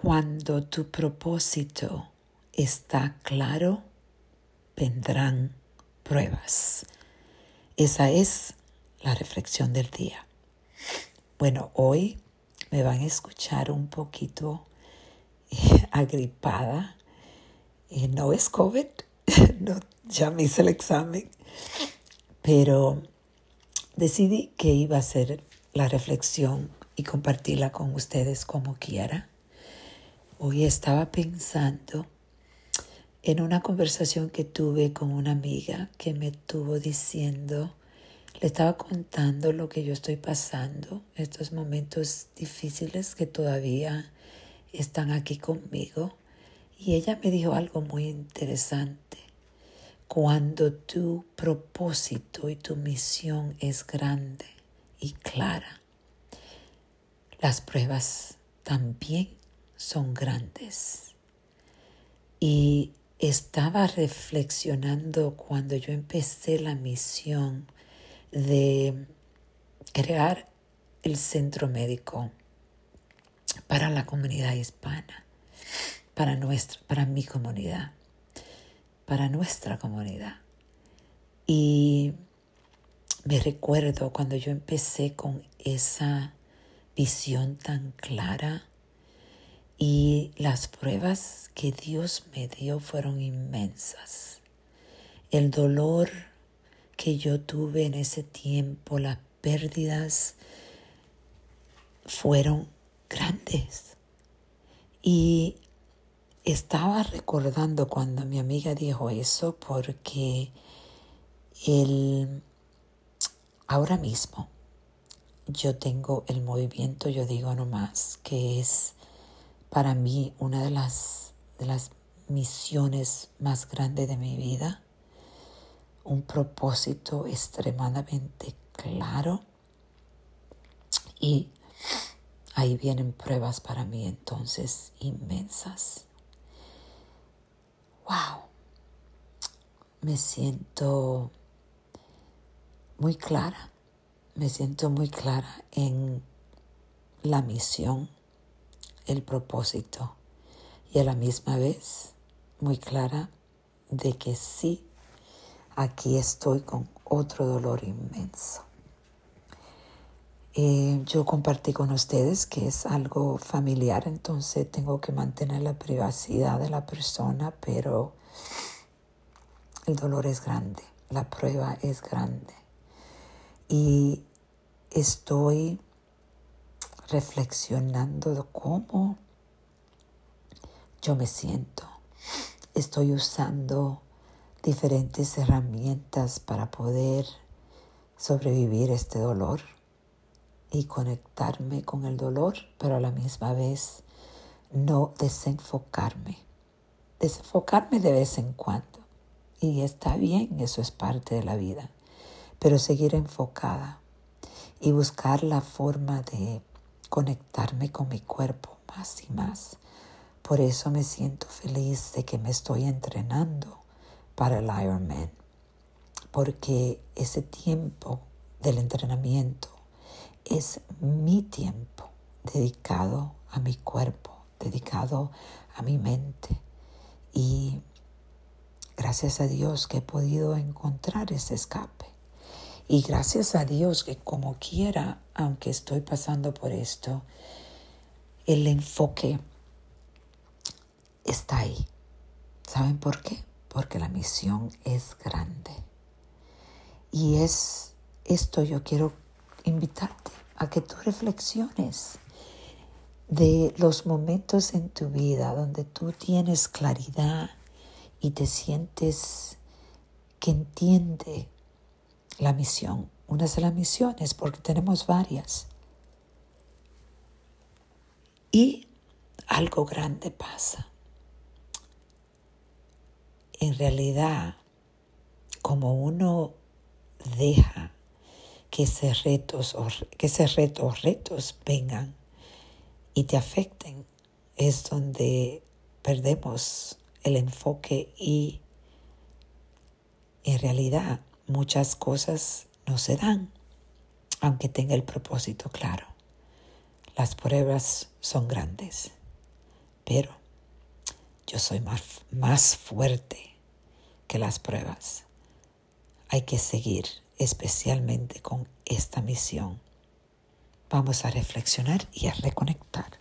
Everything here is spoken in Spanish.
Cuando tu propósito está claro, vendrán pruebas. Esa es la reflexión del día. Bueno, hoy me van a escuchar un poquito eh, agripada. Y no es COVID, no, ya me hice el examen, pero decidí que iba a hacer la reflexión y compartirla con ustedes como quiera. Hoy estaba pensando en una conversación que tuve con una amiga que me estuvo diciendo, le estaba contando lo que yo estoy pasando, estos momentos difíciles que todavía están aquí conmigo. Y ella me dijo algo muy interesante. Cuando tu propósito y tu misión es grande y clara, las pruebas también son grandes. Y estaba reflexionando cuando yo empecé la misión de crear el centro médico para la comunidad hispana, para nuestra, para mi comunidad, para nuestra comunidad. Y me recuerdo cuando yo empecé con esa visión tan clara y las pruebas que Dios me dio fueron inmensas. El dolor que yo tuve en ese tiempo, las pérdidas, fueron grandes. Y estaba recordando cuando mi amiga dijo eso porque el, ahora mismo yo tengo el movimiento, yo digo nomás, que es para mí una de las, de las misiones más grandes de mi vida, un propósito extremadamente claro y ahí vienen pruebas para mí entonces inmensas. ¡Wow! Me siento muy clara, me siento muy clara en la misión el propósito y a la misma vez muy clara de que sí, aquí estoy con otro dolor inmenso. Eh, yo compartí con ustedes que es algo familiar, entonces tengo que mantener la privacidad de la persona, pero el dolor es grande, la prueba es grande. Y estoy reflexionando cómo yo me siento. Estoy usando diferentes herramientas para poder sobrevivir este dolor y conectarme con el dolor, pero a la misma vez no desenfocarme. Desenfocarme de vez en cuando. Y está bien, eso es parte de la vida. Pero seguir enfocada y buscar la forma de conectarme con mi cuerpo más y más. Por eso me siento feliz de que me estoy entrenando para el Ironman, porque ese tiempo del entrenamiento es mi tiempo dedicado a mi cuerpo, dedicado a mi mente. Y gracias a Dios que he podido encontrar ese escape. Y gracias a Dios que como quiera, aunque estoy pasando por esto, el enfoque está ahí. ¿Saben por qué? Porque la misión es grande. Y es esto yo quiero invitarte a que tú reflexiones de los momentos en tu vida donde tú tienes claridad y te sientes que entiende la misión. Una de las misiones, porque tenemos varias. Y algo grande pasa. En realidad, como uno deja que ese retos o que retos vengan y te afecten, es donde perdemos el enfoque y en realidad muchas cosas no se dan, aunque tenga el propósito claro. Las pruebas son grandes, pero yo soy más, más fuerte que las pruebas. Hay que seguir especialmente con esta misión. Vamos a reflexionar y a reconectar.